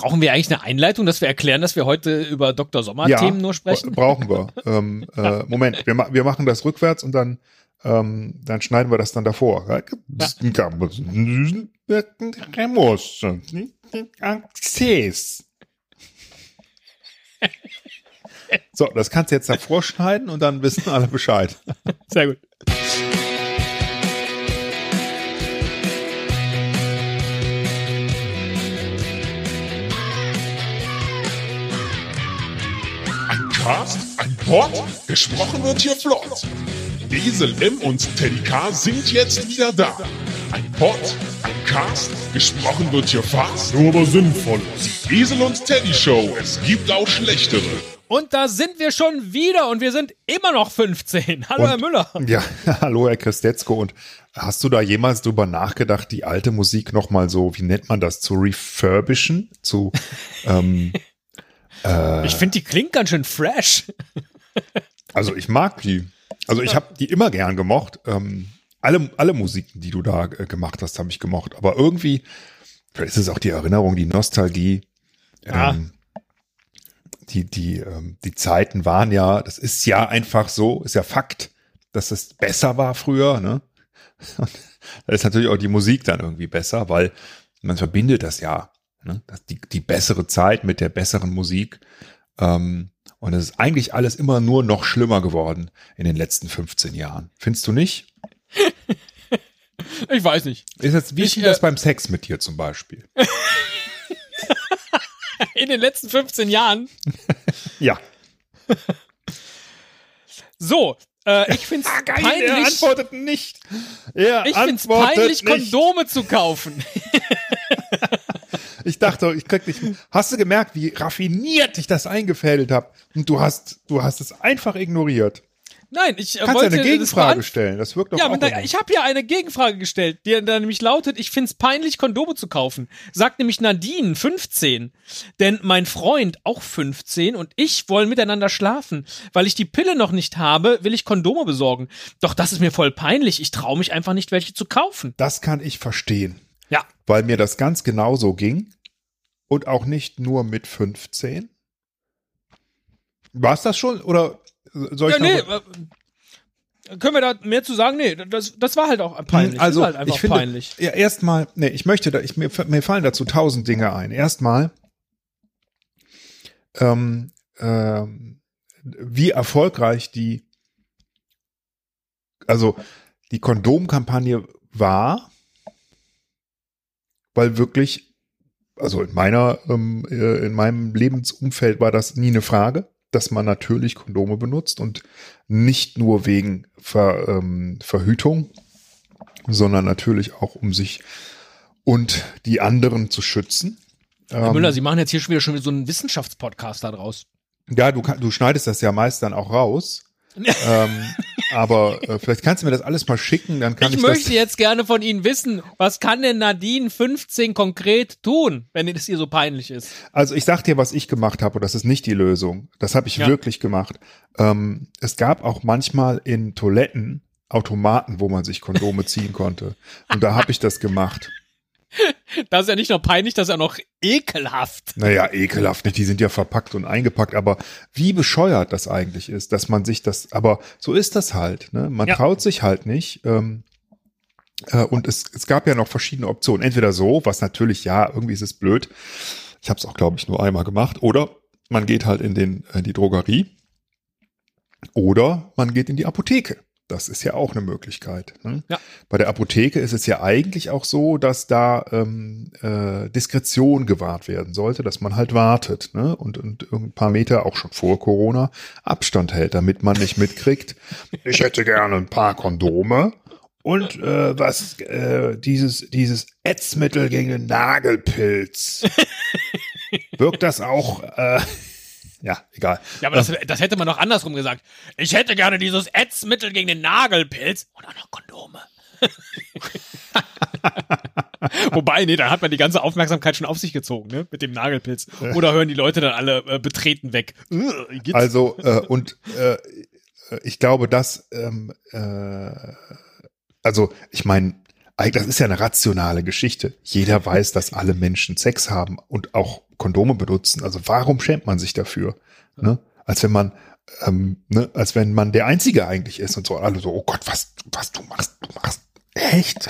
Brauchen wir eigentlich eine Einleitung, dass wir erklären, dass wir heute über Dr. Sommer-Themen Ja, nur sprechen? Brauchen wir. ähm, äh, Moment, wir, ma wir machen das rückwärts und dann, ähm, dann schneiden wir das dann davor. So, das kannst du jetzt davor schneiden und dann wissen alle Bescheid. Sehr gut. Ein Cast, ein Pod, gesprochen wird hier flott. Esel M und Teddy K sind jetzt wieder da. Ein Pod, ein Cast, gesprochen wird hier fast, nur aber sinnvoll. Die Esel und Teddy Show, es gibt auch schlechtere. Und da sind wir schon wieder und wir sind immer noch 15. Hallo, Und- Herr Müller. Ja, hallo Herr Christetzko. Und hast du da jemals drüber nachgedacht, die alte Musik nochmal so, wie nennt man das, zu refurbischen? Zu, ähm, Ich finde, die klingt ganz schön fresh. also ich mag die. Also ich habe die immer gern gemocht. Ähm, alle, alle Musiken, die du da äh, gemacht hast, habe ich gemocht. Aber irgendwie, vielleicht ist es auch die Erinnerung, die Nostalgie. Ja. Ähm, die, die, ähm, die Zeiten waren ja, das ist ja einfach so, ist ja Fakt, dass es besser war früher, ne? Und da ist natürlich auch die Musik dann irgendwie besser, weil man verbindet das ja, ne? Das, die, die bessere Zeit mit der besseren Musik. Ähm, und es ist eigentlich alles immer nur noch schlimmer geworden in den letzten 15 Jahren. Findest du nicht? Ich weiß nicht. Ist jetzt, wie Ich, ist das äh, beim Sex mit dir zum Beispiel? In den letzten 15 Jahren. Ja. So, äh, ich finde es er peinlich. antwortet nicht. Er Ich finde es peinlich, nicht. Kondome zu kaufen. Ich dachte, ich krieg dich. Hast du gemerkt, wie raffiniert ich das eingefädelt habe? Und du hast, du hast es einfach ignoriert. Nein, ich äh, Kannst ja wollte eine das Gegenfrage beant- stellen. Das wirkt doch Ja, auch aber da, ich habe ja eine Gegenfrage gestellt, die da nämlich lautet, ich find's peinlich, Kondome zu kaufen. Sagt nämlich Nadine, 15. Denn mein Freund, auch 15, und ich wollen miteinander schlafen. Weil ich die Pille noch nicht habe, will ich Kondome besorgen. Doch das ist mir voll peinlich. Ich traue mich einfach nicht, welche zu kaufen. Das kann ich verstehen, Ja. weil mir das ganz genauso ging. Und auch nicht nur mit 15. War es das schon? Oder soll ich Ja, nee, äh, können wir da mehr zu sagen? Nee, das, das war halt auch peinlich. Also, halt einfach ich finde, peinlich. ja, erstmal, nee, ich möchte da, ich, mir, mir fallen dazu tausend Dinge ein. Erstmal, ähm, ähm, wie erfolgreich die, also die Kondomkampagne war, weil wirklich, also in meiner, ähm, äh, in meinem Lebensumfeld war das nie eine Frage, dass man natürlich Kondome benutzt und nicht nur wegen Ver, ähm, Verhütung, sondern natürlich auch um sich und die anderen zu schützen. Herr Ähm, Müller, Sie machen jetzt hier schon wieder schon so einen Wissenschaftspodcast da draus. ja, du, du schneidest das ja meist dann auch raus. ähm, aber äh, vielleicht kannst du mir das alles mal schicken, dann kann Ich ich, möchte jetzt gerne von Ihnen wissen, was kann denn Nadine 15 konkret tun, wenn es ihr so peinlich ist? Also ich sag dir, was ich gemacht habe, und das ist nicht die Lösung. Das habe ich Ja. wirklich gemacht. Ähm, es gab auch manchmal in Toiletten Automaten, wo man sich Kondome ziehen konnte. Und da habe ich das gemacht. Das ist ja nicht nur peinlich, das ist ja noch ekelhaft. Naja, ekelhaft nicht. Die sind ja verpackt und eingepackt. Aber wie bescheuert das eigentlich ist, dass man sich das, aber so ist das halt. Ne? Man Ja. traut sich halt nicht. Ähm, äh, und es, es gab ja noch verschiedene Optionen. Entweder so, was natürlich, ja, irgendwie ist es blöd. Ich habe es auch, glaube ich, nur einmal gemacht. Oder man geht halt in, den, in die Drogerie. Oder man geht in die Apotheke. Das ist ja auch eine Möglichkeit. Ne? Ja. Bei der Apotheke ist es ja eigentlich auch so, dass da ähm, äh, Diskretion gewahrt werden sollte, dass man halt wartet ne? und, und ein paar Meter auch schon vor Corona Abstand hält, damit man nicht mitkriegt. Ich hätte gerne ein paar Kondome und äh, was äh, dieses dieses Ätzmittel gegen den Nagelpilz. Wirkt das auch? Äh, ja, egal. Ja, aber das, das hätte man doch andersrum gesagt. Ich hätte gerne dieses Ätzmittel gegen den Nagelpilz und auch noch Kondome. Wobei, nee, da hat man die ganze Aufmerksamkeit schon auf sich gezogen, ne? Mit dem Nagelpilz. Oder hören die Leute dann alle äh, betreten weg. Äh? Also äh, und äh, ich glaube, dass ähm, äh, also ich meine das ist ja eine rationale Geschichte. Jeder weiß, dass alle Menschen Sex haben und auch Kondome benutzen. Also warum schämt man sich dafür? Ne? Als wenn man, ähm, ne, als wenn man der Einzige eigentlich ist und so. Alle so, oh Gott, was, was du machst, du machst echt?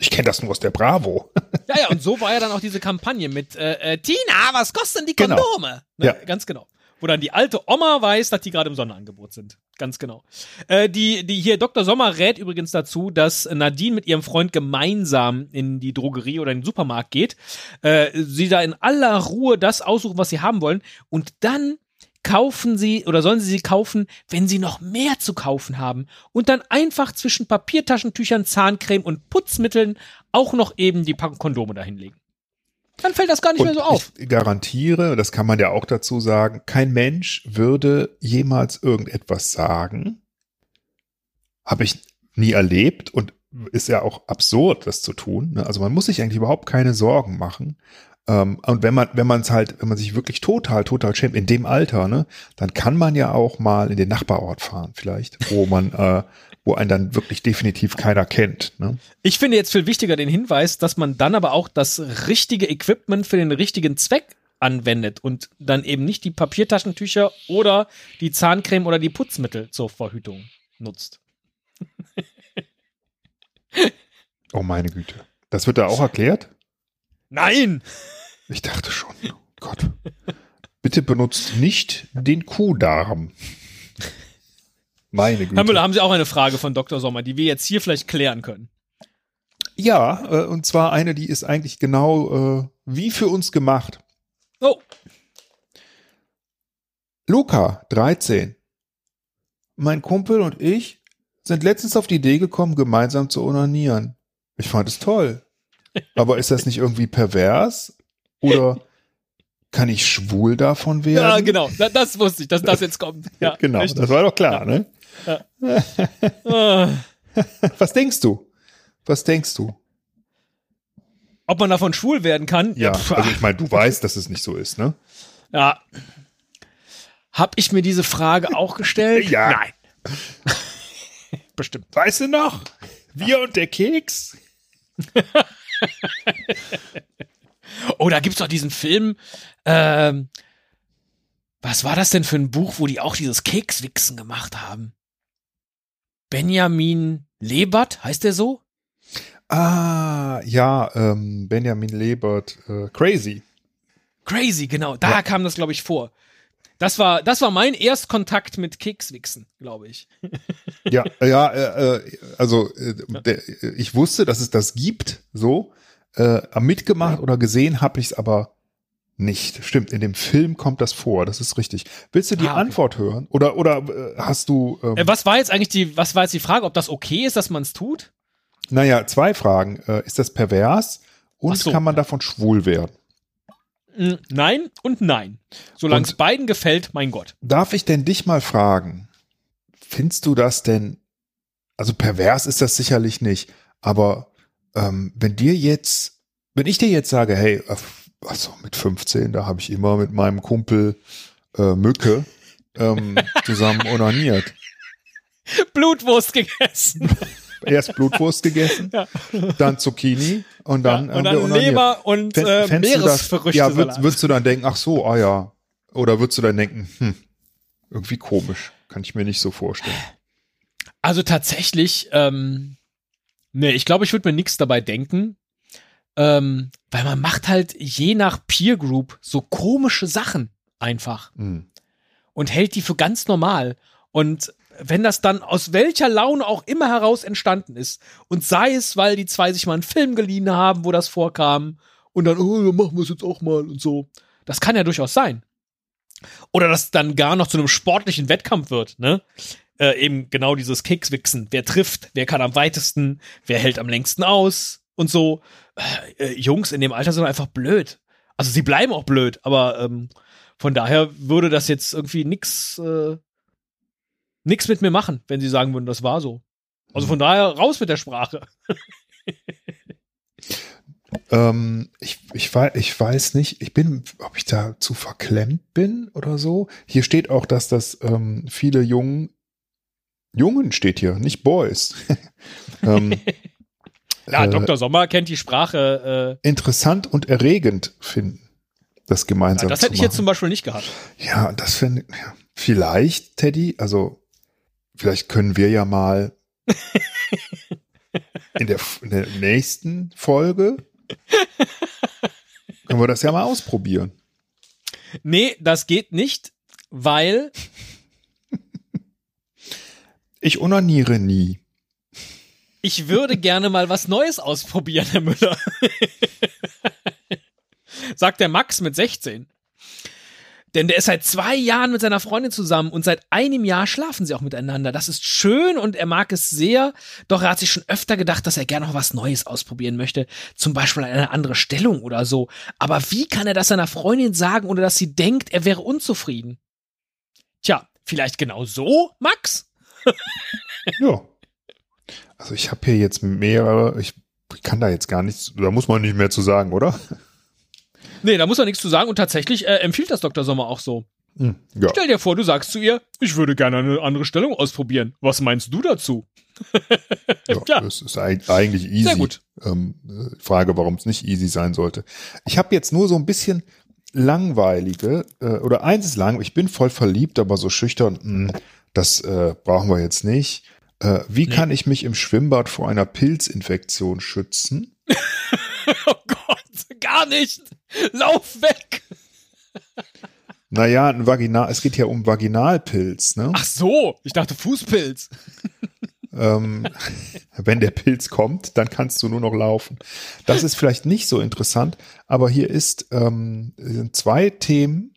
Ich kenne das nur aus der Bravo. Ja, ja, und so war ja dann auch diese Kampagne mit äh, äh, Tina, was kosten die Genau. Kondome? Ne, Ja. Ganz genau. Wo dann die alte Oma weiß, dass die gerade im Sonderangebot sind. Ganz genau. Äh, die, die hier, Dr. Sommer rät übrigens dazu, dass Nadine mit ihrem Freund gemeinsam in die Drogerie oder in den Supermarkt geht. Äh, sie da in aller Ruhe das aussuchen, was sie haben wollen. Und dann kaufen sie oder sollen sie sie kaufen, wenn sie noch mehr zu kaufen haben und dann einfach zwischen Papiertaschentüchern, Zahncreme und Putzmitteln auch noch eben die Packung Kondome dahinlegen. Dann fällt das gar nicht mehr so auf. ich garantiere, das kann man ja auch dazu sagen, kein Mensch würde jemals irgendetwas sagen. Habe ich nie erlebt und ist ja auch absurd, das zu tun. ne? Also man muss sich eigentlich überhaupt keine Sorgen machen. Ähm, Und wenn man, wenn man es halt, wenn man sich wirklich total, total schämt, in dem Alter, ne, dann kann man ja auch mal in den Nachbarort fahren, vielleicht, wo man, äh, wo einen dann wirklich definitiv keiner kennt. Ne? Ich finde jetzt viel wichtiger den Hinweis, dass man dann aber auch das richtige Equipment für den richtigen Zweck anwendet und dann eben nicht die Papiertaschentücher oder die Zahncreme oder die Putzmittel zur Verhütung nutzt. Oh meine Güte. Das wird da auch erklärt? Nein! Ich dachte schon. Oh Gott. Bitte benutzt nicht den Kuhdarm. Meine Herr Güte. Müller, haben Sie auch eine Frage von Dr. Sommer, die wir jetzt hier vielleicht klären können? Ja, äh, und zwar eine, die ist eigentlich genau äh, wie für uns gemacht. Oh, Luca, 13. Mein Kumpel und ich sind letztens auf die Idee gekommen, gemeinsam zu onanieren. Ich fand es toll. Aber ist das nicht irgendwie pervers? Oder kann ich schwul davon werden? ja, genau. Da- Das wusste ich, dass das jetzt kommt. Ja, Genau, richtig. das war doch klar, ne? Ah. Was denkst du? Was denkst du? Ob man davon schwul werden kann? Ja, pf, also ich meine, du weißt, dass es nicht so ist, ne? Ja. Hab ich mir diese Frage auch gestellt? Ja. Nein. Bestimmt. Weißt du noch? Wir und der Keks? Oh, da gibt's doch diesen Film. Ähm, was war das denn für ein Buch, wo die auch dieses Kekswichsen gemacht haben? Benjamin Lebert, heißt der so? Ah, ja, ähm, Benjamin Lebert, äh, Crazy. Crazy, genau. Da Ja. kam das, glaube ich, vor. Das war, das war mein Erstkontakt mit Kekswichsen, glaube ich. Ja, ja, äh, äh, also äh, der, ich wusste, dass es das gibt, so. Äh, mitgemacht oder gesehen habe ich es aber nicht. Stimmt, in dem Film kommt das vor, das ist richtig. Willst du die Ah, okay. Antwort hören? Oder, oder äh, hast du, ähm, Äh, was war jetzt eigentlich die, was war jetzt die Frage, ob das okay ist, dass man es tut? naja, zwei Fragen. Äh, ist das pervers und so. kann man davon schwul werden? Nein und nein. Solange es beiden gefällt, mein Gott. Darf ich denn dich mal fragen, findest du das denn, also pervers ist das sicherlich nicht, aber ähm, wenn dir jetzt, wenn ich dir jetzt sage, hey, äh, also mit 15, da habe ich immer mit meinem Kumpel äh, Mücke ähm, zusammen onaniert. Blutwurst gegessen. Erst Blutwurst gegessen, Ja. dann Zucchini und dann, Ja, und dann. Leber und äh, Meeresfrüchte. Ja, würd, würdest du dann denken, ach so, ah ja. Oder würdest du dann denken, hm, irgendwie komisch. Kann ich mir nicht so vorstellen. Also tatsächlich, ähm, nee, ich glaube, ich würde mir nichts dabei denken. Ähm, weil man macht halt je nach Peer Group so komische Sachen einfach Hm. und hält die für ganz normal. Und wenn das dann aus welcher Laune auch immer heraus entstanden ist und sei es, weil die zwei sich mal einen Film geliehen haben, wo das vorkam und dann, oh, dann machen wir es jetzt auch mal und so. Das kann ja durchaus sein. Oder dass es dann gar noch zu einem sportlichen Wettkampf wird, ne? Äh, eben genau dieses Kekswichsen. Wer trifft, wer kann am weitesten, wer hält am längsten aus und so. Äh, äh, Jungs in dem Alter sind einfach blöd. Also sie bleiben auch blöd, aber ähm, von daher würde das jetzt irgendwie nix, äh, nix mit mir machen, wenn sie sagen würden, das war so. Also von daher raus mit der Sprache. Ähm, ich, ich, weiß, ich weiß nicht, ich bin, ob ich da zu verklemmt bin oder so. Hier steht auch, dass das ähm, viele Jungen, Jungen steht hier, nicht Boys, ähm, Ja, äh, Dr. Sommer kennt die Sprache. Äh, interessant und erregend finden, das gemeinsam ja, das hätte ich jetzt zum Beispiel nicht gehabt. Ja, das finde ja, vielleicht, Teddy, also vielleicht können wir ja mal in der, in der nächsten Folge können wir das ja mal ausprobieren. Nee, das geht nicht, weil Ich onaniere nie. Ich würde gerne mal was Neues ausprobieren, Herr Müller. Sagt der Max mit 16. Denn der ist seit zwei Jahren mit seiner Freundin zusammen und seit einem Jahr schlafen sie auch miteinander. Das ist schön und er mag es sehr. Doch er hat sich schon öfter gedacht, dass er gerne noch was Neues ausprobieren möchte. Zum Beispiel eine andere Stellung oder so. Aber wie kann er das seiner Freundin sagen, ohne dass sie denkt, er wäre unzufrieden? Tja, vielleicht genau so, Max? Ja. Also ich habe hier jetzt mehrere, ich kann da jetzt gar nichts, da muss man nicht mehr zu sagen, oder? Nee, da muss er nichts zu sagen und tatsächlich äh, empfiehlt das Dr. Sommer auch so. Hm, ja. Stell dir vor, du sagst zu ihr, ich würde gerne eine andere Stellung ausprobieren. Was meinst du dazu? Ja, Ja. Das ist eig- eigentlich easy. Sehr gut. Ähm, äh, Frage, warum es nicht easy sein sollte. Ich habe jetzt nur so ein bisschen langweilige, äh, oder eins ist lang, ich bin voll verliebt, aber so schüchtern, mh, das äh, brauchen wir jetzt nicht. Äh, wie Nee. kann ich mich im Schwimmbad vor einer Pilzinfektion schützen? Oh Gott, gar nicht. Lauf weg. Naja, ein Vaginal, es geht ja um Vaginalpilz, ne? Ach so, ich dachte Fußpilz. Ähm, wenn der Pilz kommt, dann kannst du nur noch laufen. Das ist vielleicht nicht so interessant, aber hier ist ähm, sind zwei Themen.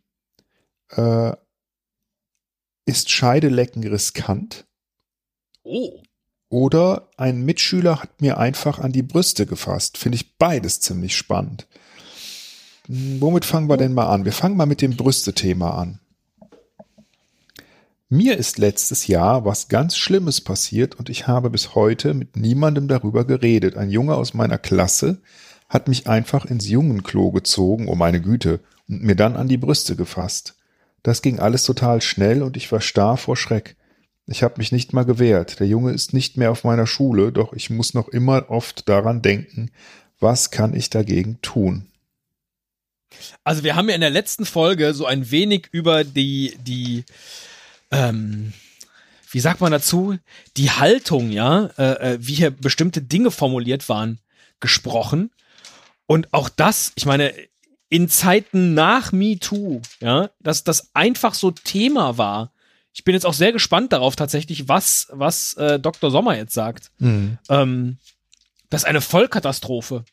Äh, ist Scheidelecken riskant? Oh. Oder ein Mitschüler hat mir einfach an die Brüste gefasst. Finde ich beides ziemlich spannend. Hm, Womit fangen wir denn mal an? Wir fangen mal mit dem Brüste-Thema an. Mir ist letztes Jahr was ganz Schlimmes passiert und ich habe bis heute mit niemandem darüber geredet. Ein Junge aus meiner Klasse hat mich einfach ins Jungenklo gezogen, oh meine Güte, und mir dann an die Brüste gefasst. Das ging alles total schnell und ich war starr vor Schreck. Ich habe mich nicht mal gewehrt. Der Junge ist nicht mehr auf meiner Schule, doch ich muss noch immer oft daran denken, was kann ich dagegen tun? Also wir haben ja in der letzten Folge so ein wenig über die, die, ähm, wie sagt man dazu, die Haltung, ja, äh, äh, wie hier bestimmte Dinge formuliert waren, gesprochen. Und auch das, ich meine, in Zeiten nach MeToo, ja, dass das einfach so Thema war. Ich bin jetzt auch sehr gespannt darauf tatsächlich, was, was äh, Dr. Sommer jetzt sagt. Ähm, das ist eine Vollkatastrophe.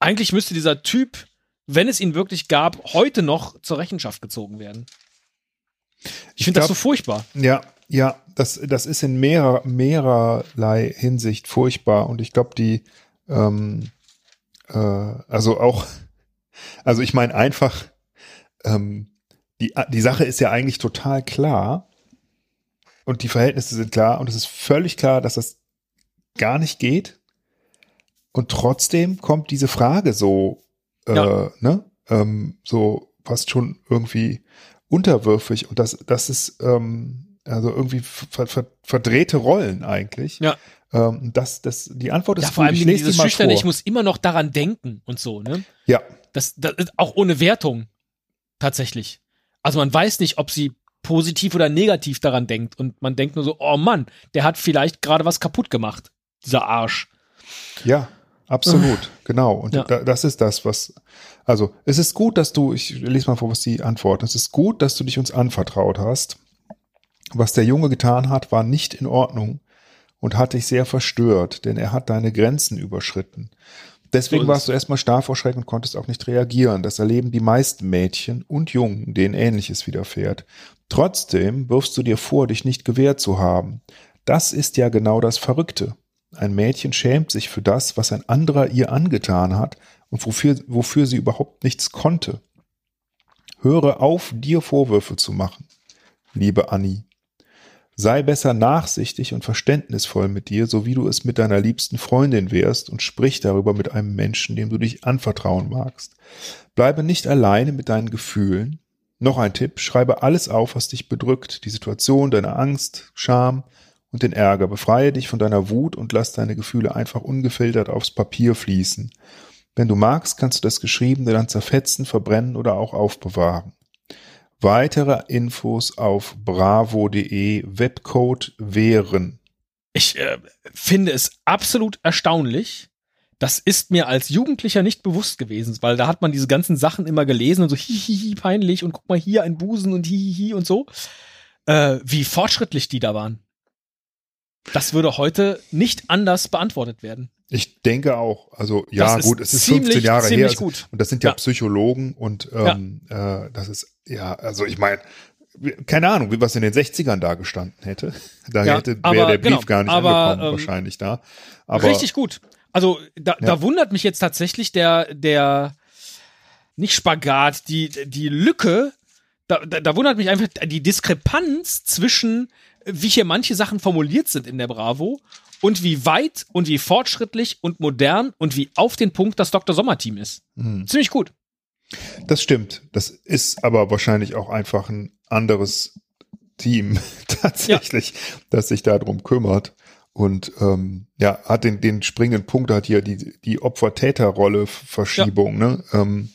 Eigentlich müsste dieser Typ, wenn es ihn wirklich gab, heute noch zur Rechenschaft gezogen werden. Ich finde das so furchtbar. Ja, ja, das, das ist in mehrer, mehrerlei Hinsicht furchtbar und ich glaube, die, ähm, äh, also auch, also ich meine einfach, ähm, die, die Sache ist ja eigentlich total klar und die Verhältnisse sind klar und es ist völlig klar, dass das gar nicht geht und trotzdem kommt diese Frage so, äh, Ja. ne, ähm, so fast schon irgendwie unterwürfig und das, das ist ähm, also irgendwie ver, ver, verdrehte Rollen eigentlich. Ja. Ähm, das, das, die Antwort ist Ja, vor allem. Ich lese dieses Schüchterne, ich muss immer noch daran denken und so, ne? ja, Das, das ist auch ohne Wertung. Tatsächlich. Also man weiß nicht, ob sie positiv oder negativ daran denkt und man denkt nur so, oh Mann, der hat vielleicht gerade was kaputt gemacht. Dieser Arsch. ja, absolut, genau. Und Ja. da, das ist das, was, also es ist gut, dass du, ich lese mal vor, was die antworten. Es ist gut, dass du dich uns anvertraut hast. Was der Junge getan hat, war nicht in Ordnung und hat dich sehr verstört, denn er hat deine Grenzen überschritten. Deswegen So warst du erstmal starr vor Schreck und konntest auch nicht reagieren. Das erleben die meisten Mädchen und Jungen, denen ähnliches widerfährt. Trotzdem wirfst du dir vor, dich nicht gewehrt zu haben. Das ist ja genau das Verrückte. Ein Mädchen schämt sich für das, was ein anderer ihr angetan hat und wofür, wofür sie überhaupt nichts konnte. Höre auf, dir Vorwürfe zu machen, liebe Annie. Sei besser nachsichtig und verständnisvoll mit dir, so wie du es mit deiner liebsten Freundin wärst und sprich darüber mit einem Menschen, dem du dich anvertrauen magst. Bleibe nicht alleine mit deinen Gefühlen. Noch ein Tipp, schreibe alles auf, was dich bedrückt, die Situation, deine Angst, Scham und den Ärger. Befreie dich von deiner Wut und lass deine Gefühle einfach ungefiltert aufs Papier fließen. Wenn du magst, kannst du das Geschriebene dann zerfetzen, verbrennen oder auch aufbewahren. Weitere Infos auf bravo.de Webcode wären. Ich äh, finde es absolut erstaunlich. Das ist mir als Jugendlicher nicht bewusst gewesen, weil da hat man diese ganzen Sachen immer gelesen und so hihihi peinlich und guck mal hier ein Busen und hihihi und so. Äh, wie fortschrittlich die da waren. Das würde heute nicht anders beantwortet werden. Ich denke auch. Also ja, gut, es ist ziemlich, 15 Jahre her. Also, gut. Und das sind ja, ja. Psychologen und ähm, ja. Äh, das ist, ja, also ich meine, keine Ahnung, wie was in den 60ern da gestanden hätte. Da ja, hätte wäre der Brief genau, gar nicht aber, angekommen, ähm, wahrscheinlich da. Aber, richtig gut. Also da, ja. da wundert mich jetzt tatsächlich der, der nicht Spagat, die, die Lücke, da, da, da wundert mich einfach die Diskrepanz zwischen, wie hier manche Sachen formuliert sind in der Bravo und wie weit und wie fortschrittlich und modern und wie auf den Punkt das Dr. Sommer-Team ist. Mhm. Ziemlich gut. Das stimmt. Das ist aber wahrscheinlich auch einfach ein anderes Team tatsächlich, ja. das sich darum kümmert. Und ähm, ja, hat den, den springenden Punkt, hat hier die, die Opfer-Täter-Rolle-Verschiebung, ja. ne? Ähm,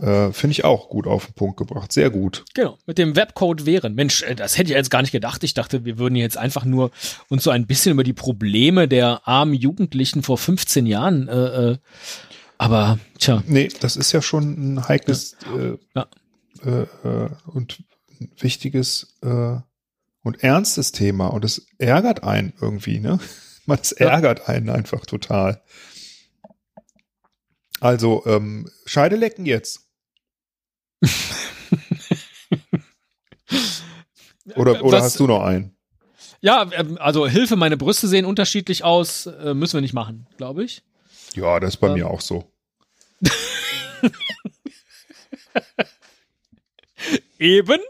äh, Finde ich auch gut auf den Punkt gebracht. Sehr gut. Genau, mit dem Webcode wären. Mensch, äh, das hätte ich jetzt gar nicht gedacht. Ich dachte, wir würden jetzt einfach nur uns so ein bisschen über die Probleme der armen Jugendlichen vor 15 Jahren äh, äh, aber tja. Nee, das ist ja schon ein heikles ja. Äh, ja. Äh, äh, und wichtiges äh, und ernstes Thema. Und es ärgert einen irgendwie, ne? Es ärgert einen einfach total. Also, ähm, Scheide lecken jetzt. oder oder Was, hast du noch einen? Ja, ähm, also Hilfe, meine Brüste sehen unterschiedlich aus, äh, müssen wir nicht machen, glaube ich. Ja, das ist bei ähm. mir auch so. Eben.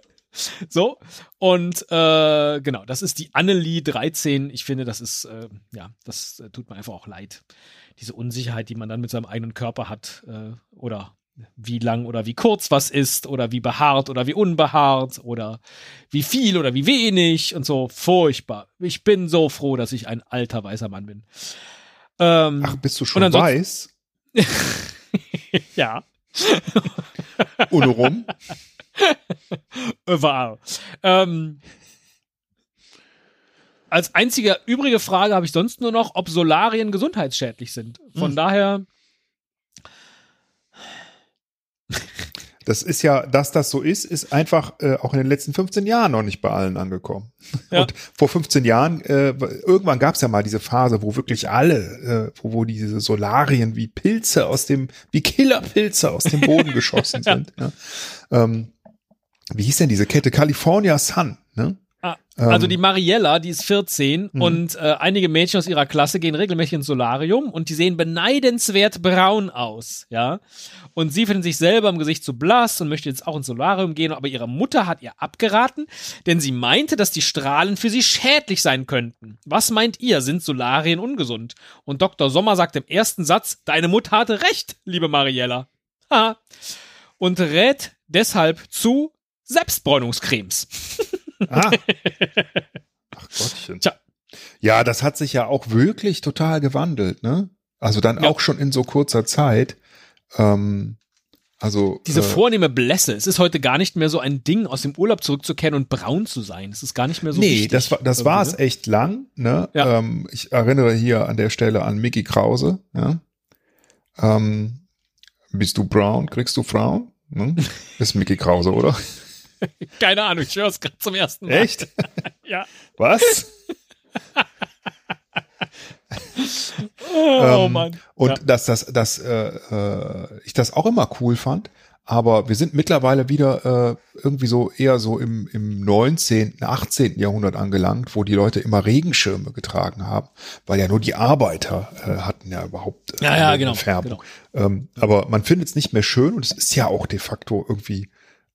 So. Und äh, genau, das ist die Annelie 13. Ich finde, das ist, äh, ja, das äh, tut mir einfach auch leid. Diese Unsicherheit, die man dann mit seinem eigenen Körper hat, äh, oder wie lang oder wie kurz was ist, oder wie behaart oder wie unbehaart, oder wie viel oder wie wenig und so. Furchtbar. Ich bin so froh, dass ich ein alter weißer Mann bin. Ähm, Ach, bist du schon weiß? ja. Und rum? Wow. Ähm, als einzige übrige Frage habe ich sonst nur noch, ob Solarien gesundheitsschädlich sind. Von hm. daher Das ist ja, dass das so ist, ist einfach äh, auch in den letzten 15 Jahren noch nicht bei allen angekommen. Ja. Und vor 15 Jahren, äh, irgendwann gab es ja mal diese Phase, wo wirklich alle, äh, wo, wo diese Solarien wie Pilze aus dem, wie Killerpilze aus dem Boden geschossen sind. ja. ähm, wie hieß denn diese Kette? California Sun, ne? Ah, also ähm. die Mariella, die ist 14 mhm. und äh, einige Mädchen aus ihrer Klasse gehen regelmäßig ins Solarium und die sehen beneidenswert braun aus, ja. Und sie findet sich selber im Gesicht zu blass und möchte jetzt auch ins Solarium gehen, aber ihre Mutter hat ihr abgeraten, denn sie meinte, dass die Strahlen für sie schädlich sein könnten. Was meint ihr? Sind Solarien ungesund? Und Dr. Sommer sagt im ersten Satz, deine Mutter hatte recht, liebe Mariella. Ha. Und rät deshalb zu Selbstbräunungscremes. Ah. Ach Gottchen. Tja. Ja, das hat sich ja auch wirklich total gewandelt, ne? Also dann ja. auch schon in so kurzer Zeit. Ähm, also diese äh, vornehme Blässe. Es ist heute gar nicht mehr so ein Ding, aus dem Urlaub zurückzukehren und braun zu sein. Es ist gar nicht mehr so. Nee, wichtig, das war das war es echt lang. Ne? Ja. Ähm, ich erinnere hier an der Stelle an Mickey Krause. Ja? Ähm, bist du braun, kriegst du Frauen? Ne? Ist Mickey Krause, oder? Keine Ahnung, ich höre es gerade zum ersten Mal. Echt? ja. Was? oh ähm, Mann. Und ja. dass das, dass äh, äh, ich das auch immer cool fand. Aber wir sind mittlerweile wieder äh, irgendwie so eher so im, im 19., 18. Jahrhundert angelangt, wo die Leute immer Regenschirme getragen haben, weil ja nur die Arbeiter äh, hatten ja überhaupt äh, ja, ja, genau, Färbung. Genau. Ähm, aber man findet es nicht mehr schön und es ist ja auch de facto irgendwie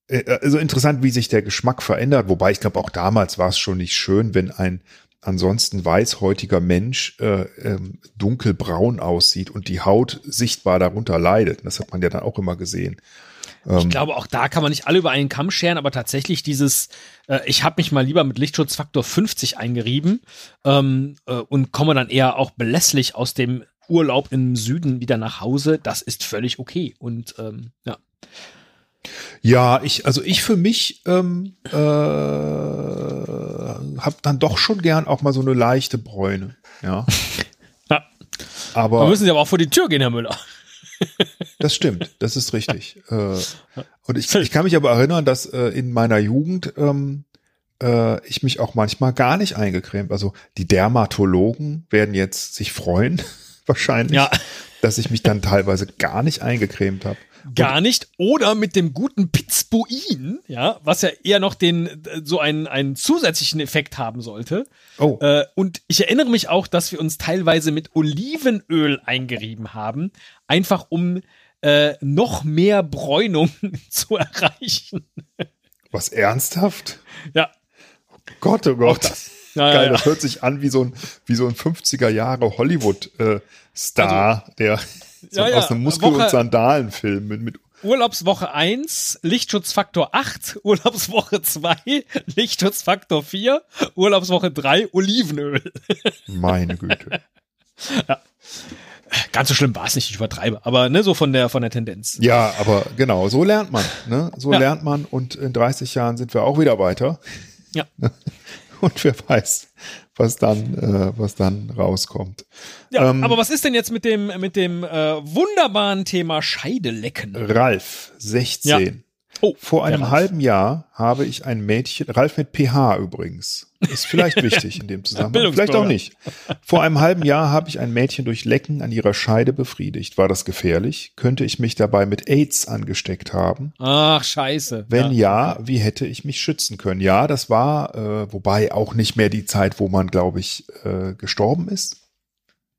also interessant, wie sich der Geschmack verändert, wobei ich glaube, auch damals war es schon nicht schön, wenn ein ansonsten weißhäutiger Mensch äh, ähm, dunkelbraun aussieht und die Haut sichtbar darunter leidet. Das hat man ja dann auch immer gesehen. Ähm, Ich glaube, auch da kann man nicht alle über einen Kamm scheren, aber tatsächlich dieses, äh, ich habe mich mal lieber mit Lichtschutzfaktor 50 eingerieben ähm, äh, und komme dann eher auch belässlich aus dem Urlaub im Süden wieder nach Hause, das ist völlig okay. Und ähm, ja. Ja, ich, also ich für mich ähm, äh, habe dann doch schon gern auch mal so eine leichte Bräune. Ja. ja. Da Aber müssen Sie aber auch vor die Tür gehen, Herr Müller. das stimmt, das ist richtig. Äh, und ich, ich kann mich aber erinnern, dass äh, in meiner Jugend ähm, äh, ich mich auch manchmal gar nicht eingecremt. Also die Dermatologen werden jetzt sich freuen, wahrscheinlich, Ja. dass ich mich dann teilweise gar nicht eingecremt habe. Gar nicht. Oder mit dem guten Pizbuin, ja, was ja eher noch den, äh, so einen, einen zusätzlichen Effekt haben sollte. Oh, Äh, und ich erinnere mich auch, dass wir uns teilweise mit Olivenöl eingerieben haben, einfach um äh, noch mehr Bräunung zu erreichen. was ernsthaft? Ja, Gott, oh Gott. Ja, Geil, ja, das hört sich an wie so ein, wie so ein 50er Jahre Hollywood-Star, der so Ja, ja, aus einem Muskel- Woche- und Sandalenfilm mit, mit Urlaubswoche 1, Lichtschutzfaktor 8, Urlaubswoche 2, Lichtschutzfaktor 4, Urlaubswoche 3, Olivenöl. meine Güte. Ganz so schlimm war es nicht, ich übertreibe, aber ne, so von der, von der Tendenz. Ja, aber genau, so lernt man. Ne? So Ja. lernt man und in 30 Jahren sind wir auch wieder weiter. Ja. Und wer weiß, was dann, äh, was dann rauskommt. Ja, Ähm, aber was ist denn jetzt mit dem, mit dem äh, wunderbaren Thema Scheidelecken? Ralf, 16. Oh, Vor einem halben Jahr habe ich ein Mädchen, Ralf mit PH übrigens, ist vielleicht wichtig in dem Zusammenhang, vielleicht auch nicht. Vor einem halben Jahr habe ich ein Mädchen durch Lecken an ihrer Scheide befriedigt. War das gefährlich? Könnte ich mich dabei mit AIDS angesteckt haben? Ach, scheiße. Wenn ja, wie hätte ich mich schützen können? Ja, das war, äh, wobei auch nicht mehr die Zeit, wo man, glaube ich, äh, gestorben ist.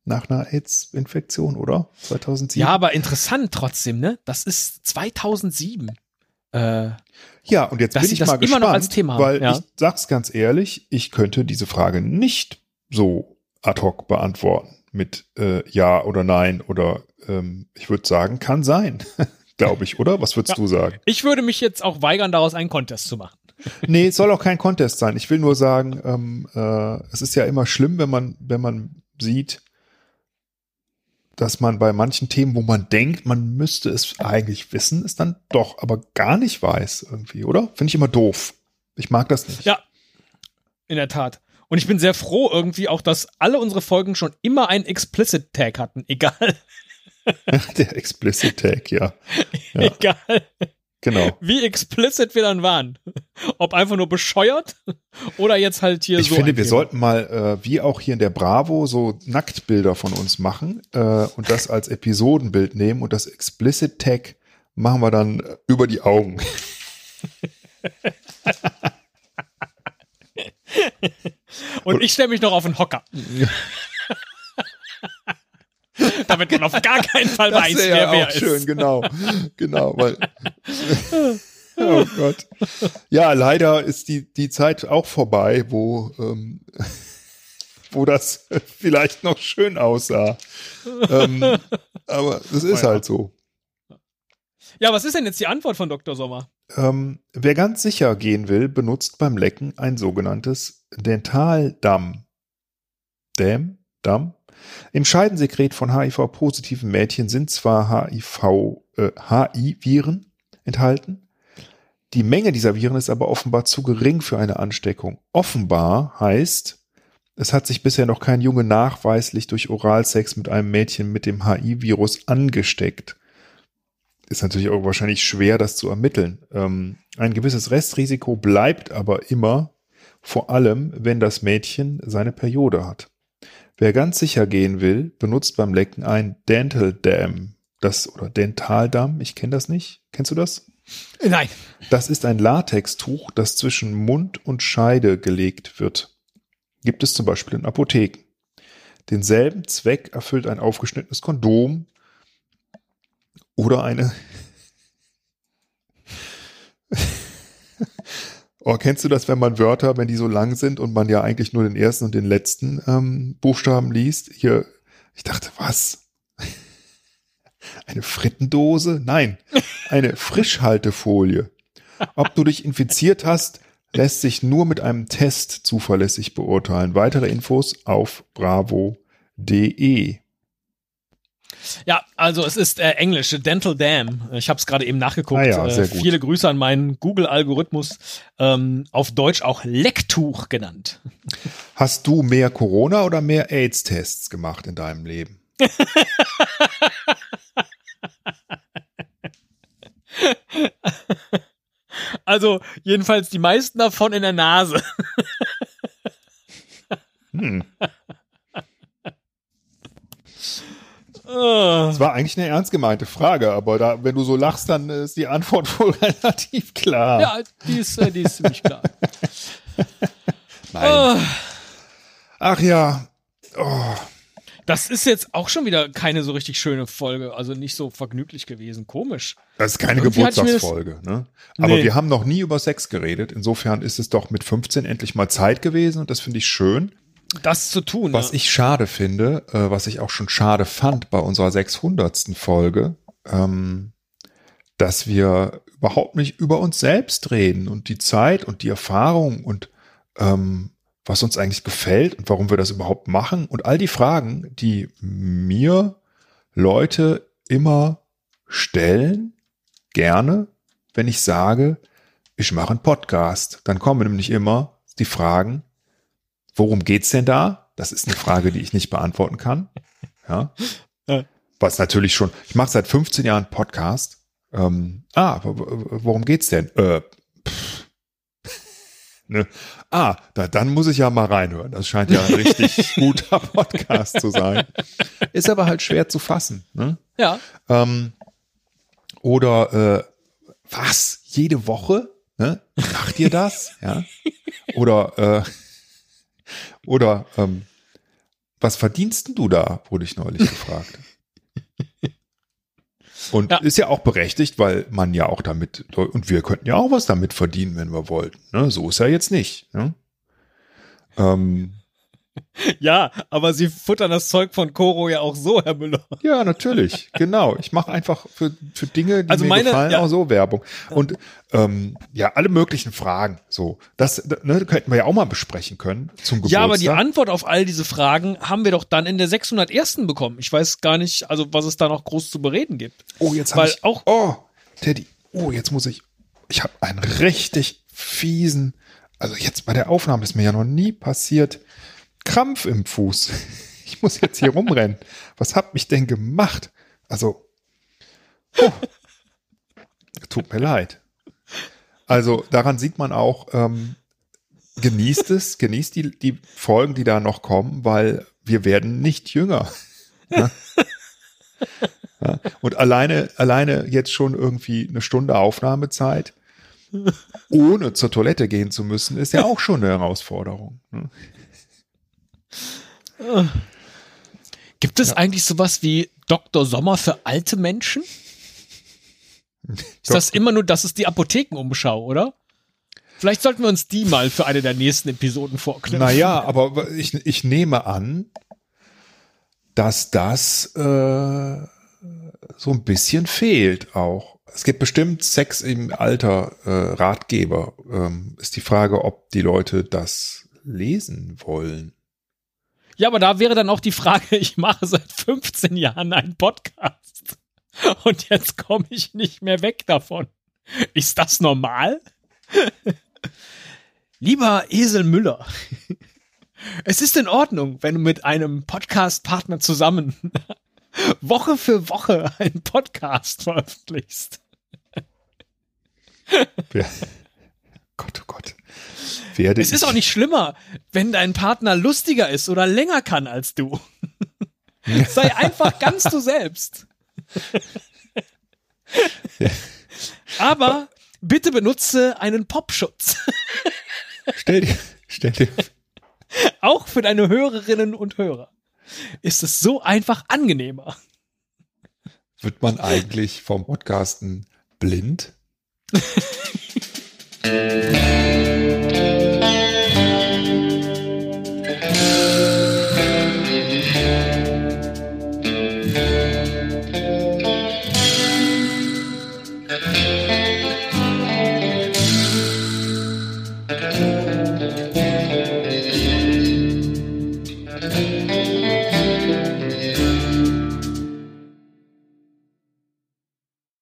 Nach einer AIDS-Infektion, oder? 2007? Ja, aber interessant trotzdem, ne? Das ist 2007. Äh, Ja, und jetzt Dass bin ich das mal immer gespannt, noch als Thema haben, weil ja. ich sag's ganz ehrlich, ich könnte diese Frage nicht so ad hoc beantworten mit äh, ja oder nein oder ähm, ich würde sagen, kann sein, glaube ich, oder? Was würdest Ja. du sagen? ich würde mich jetzt auch weigern, daraus einen Contest zu machen. Nee, es soll auch kein Contest sein. Ich will nur sagen, ähm, äh, es ist ja immer schlimm, wenn man, wenn man sieht, dass man bei manchen Themen, wo man denkt, man müsste es eigentlich wissen, es dann doch aber gar nicht weiß irgendwie, oder? Finde ich immer doof. Ich mag das nicht. Ja, in der Tat. Und ich bin sehr froh irgendwie auch, dass alle unsere Folgen schon immer einen Explicit Tag hatten. Egal, Der Explicit Tag, ja. Ja. egal, Genau. wie explicit wir dann waren. Ob einfach nur bescheuert oder jetzt halt hier Ich so. finde, ein wir Thema. sollten mal, äh, wie auch hier in der Bravo, so Nacktbilder von uns machen äh, und das als Episodenbild nehmen und das Explicit Tag machen wir dann äh, über die Augen. Und ich stelle mich noch auf den Hocker. Damit man auf gar keinen Fall Das weiß, wer ja wer auch ist. schön, genau. Genau, weil. oh Gott. Ja, leider ist die, die Zeit auch vorbei, wo, ähm, wo das vielleicht noch schön aussah. ähm, aber das ist halt so. Ja, was ist denn jetzt die Antwort von Dr. Sommer? Ähm, wer ganz sicher gehen will, benutzt beim Lecken ein sogenanntes Dentaldamm. Dam? Damm? Im Scheidensekret von HIV-positiven Mädchen sind zwar HIV, äh, HI-Viren enthalten, die Menge dieser Viren ist aber offenbar zu gering für eine Ansteckung. Offenbar heißt, es hat sich bisher noch kein Junge nachweislich durch Oralsex mit einem Mädchen mit dem HI-Virus angesteckt ist natürlich auch wahrscheinlich schwer, das zu ermitteln. Ähm, ein gewisses Restrisiko bleibt aber immer, vor allem, wenn das Mädchen seine Periode hat. Wer ganz sicher gehen will, benutzt beim Lecken ein Dental Dam. Das, oder Dentaldamm, ich kenne das nicht. Kennst du das? Nein. Das ist ein Latextuch, das zwischen Mund und Scheide gelegt wird. Gibt es zum Beispiel in Apotheken. Denselben Zweck erfüllt ein aufgeschnittenes Kondom oder eine. Oh, kennst du das, wenn man Wörter, wenn die so lang sind und man ja eigentlich nur den ersten und den letzten ähm, Buchstaben liest? Hier, ich dachte, was? Eine Frittendose? Nein. eine Frischhaltefolie. Ob du dich infiziert hast, lässt sich nur mit einem Test zuverlässig beurteilen. Weitere Infos auf bravo.de. Ja, also es ist äh, Englisch, Dental Dam. Ich habe es gerade eben nachgeguckt. Ah ja, sehr äh, viele Grüße an meinen Google-Algorithmus. Ähm, auf Deutsch auch Lecktuch genannt. Hast du mehr Corona oder mehr AIDS-Tests gemacht in deinem Leben? Also jedenfalls die meisten davon in der Nase. Hm. Ah. Das war eigentlich eine ernst gemeinte Frage, aber da, wenn du so lachst, dann ist die Antwort wohl relativ klar. ja, die ist, äh, die ist ziemlich klar. Nein. Ah. Ach ja. Oh. Das ist jetzt auch schon wieder keine so richtig schöne Folge, also nicht so vergnüglich gewesen. Komisch. Das ist keine Irgendwie Geburtstagsfolge, ne? Aber Nee. wir haben noch nie über Sex geredet. Insofern ist es doch mit 15 endlich mal Zeit gewesen und das finde ich schön. Das zu tun. Was ja. ich schade finde, äh, was ich auch schon schade fand bei unserer 600. Folge, ähm, dass wir überhaupt nicht über uns selbst reden und die Zeit und die Erfahrung und ähm, was uns eigentlich gefällt und warum wir das überhaupt machen und all die Fragen, die mir Leute immer stellen, gerne, wenn ich sage, ich mache einen Podcast. Dann kommen nämlich immer die Fragen, worum geht's denn da? Das ist eine Frage, die ich nicht beantworten kann. Ja. Was natürlich schon, ich mache seit 15 Jahren Podcast. Ähm, ah, worum geht's denn? Äh, ne? Ah, da, dann muss ich ja mal reinhören. Das scheint ja ein richtig guter Podcast zu sein. Ist aber halt schwer zu fassen. Ne? ja. Ähm, oder äh, was? Jede Woche? Ne? Macht ihr das? ja. Oder äh, oder ähm, was verdienst denn du da? Wurde ich neulich gefragt. Und Ja. ist ja auch berechtigt, weil man ja auch damit und wir könnten ja auch was damit verdienen, wenn wir wollten. Ne? So ist ja jetzt nicht. Ne? Ähm, Ja, aber sie futtern das Zeug von Koro ja auch so, Herr Müller. Ja, natürlich, genau. Ich mache einfach für, für Dinge, die Also mir meine- gefallen, ja. auch so Werbung. Und ähm, ja, alle möglichen Fragen. So, das ne, könnten wir ja auch mal besprechen können zum Geburtstag. Ja, aber die Antwort auf all diese Fragen haben wir doch dann in der 601. bekommen. Ich weiß gar nicht, also was es da noch groß zu bereden gibt. oh, jetzt habe ich auch- Oh, Teddy. Oh, jetzt muss ich. Ich habe einen richtig fiesen. Also jetzt bei der Aufnahme ist mir ja noch nie passiert. Krampf im Fuß. Ich muss jetzt hier rumrennen. Was hat mich denn gemacht? Also, oh, tut mir leid. Also daran sieht man auch, ähm, genießt es, genießt die, die Folgen, die da noch kommen, weil wir werden nicht jünger. Ja? Ja? Und alleine, alleine jetzt schon irgendwie eine Stunde Aufnahmezeit, ohne zur Toilette gehen zu müssen, ist ja auch schon eine Herausforderung. ne? Gibt es eigentlich sowas wie Dr. Sommer für alte Menschen? Ist das immer nur, das ist die Apothekenumschau, oder? Vielleicht sollten wir uns die mal für eine der nächsten Episoden vorknüpfen. Naja, aber ich, ich nehme an, dass das äh, so ein bisschen fehlt auch. Es gibt bestimmt Sex im Alter äh, Ratgeber. Ähm, ist die Frage, ob die Leute das lesen wollen. Ja, aber da wäre dann auch die Frage, ich mache seit 15 Jahren einen Podcast und jetzt komme ich nicht mehr weg davon. Ist das normal? Lieber Esel Müller, es ist in Ordnung, wenn du mit einem Podcast-Partner zusammen Woche für Woche einen Podcast veröffentlichst. Gott, oh Gott. Werde Es ist auch nicht schlimmer, wenn dein Partner lustiger ist oder länger kann als du. Sei einfach ganz du selbst. Aber bitte benutze einen Popschutz. Stell dir, stell dir, Auch für deine Hörerinnen und Hörer ist es so einfach angenehmer. wird man eigentlich vom Podcasten blind?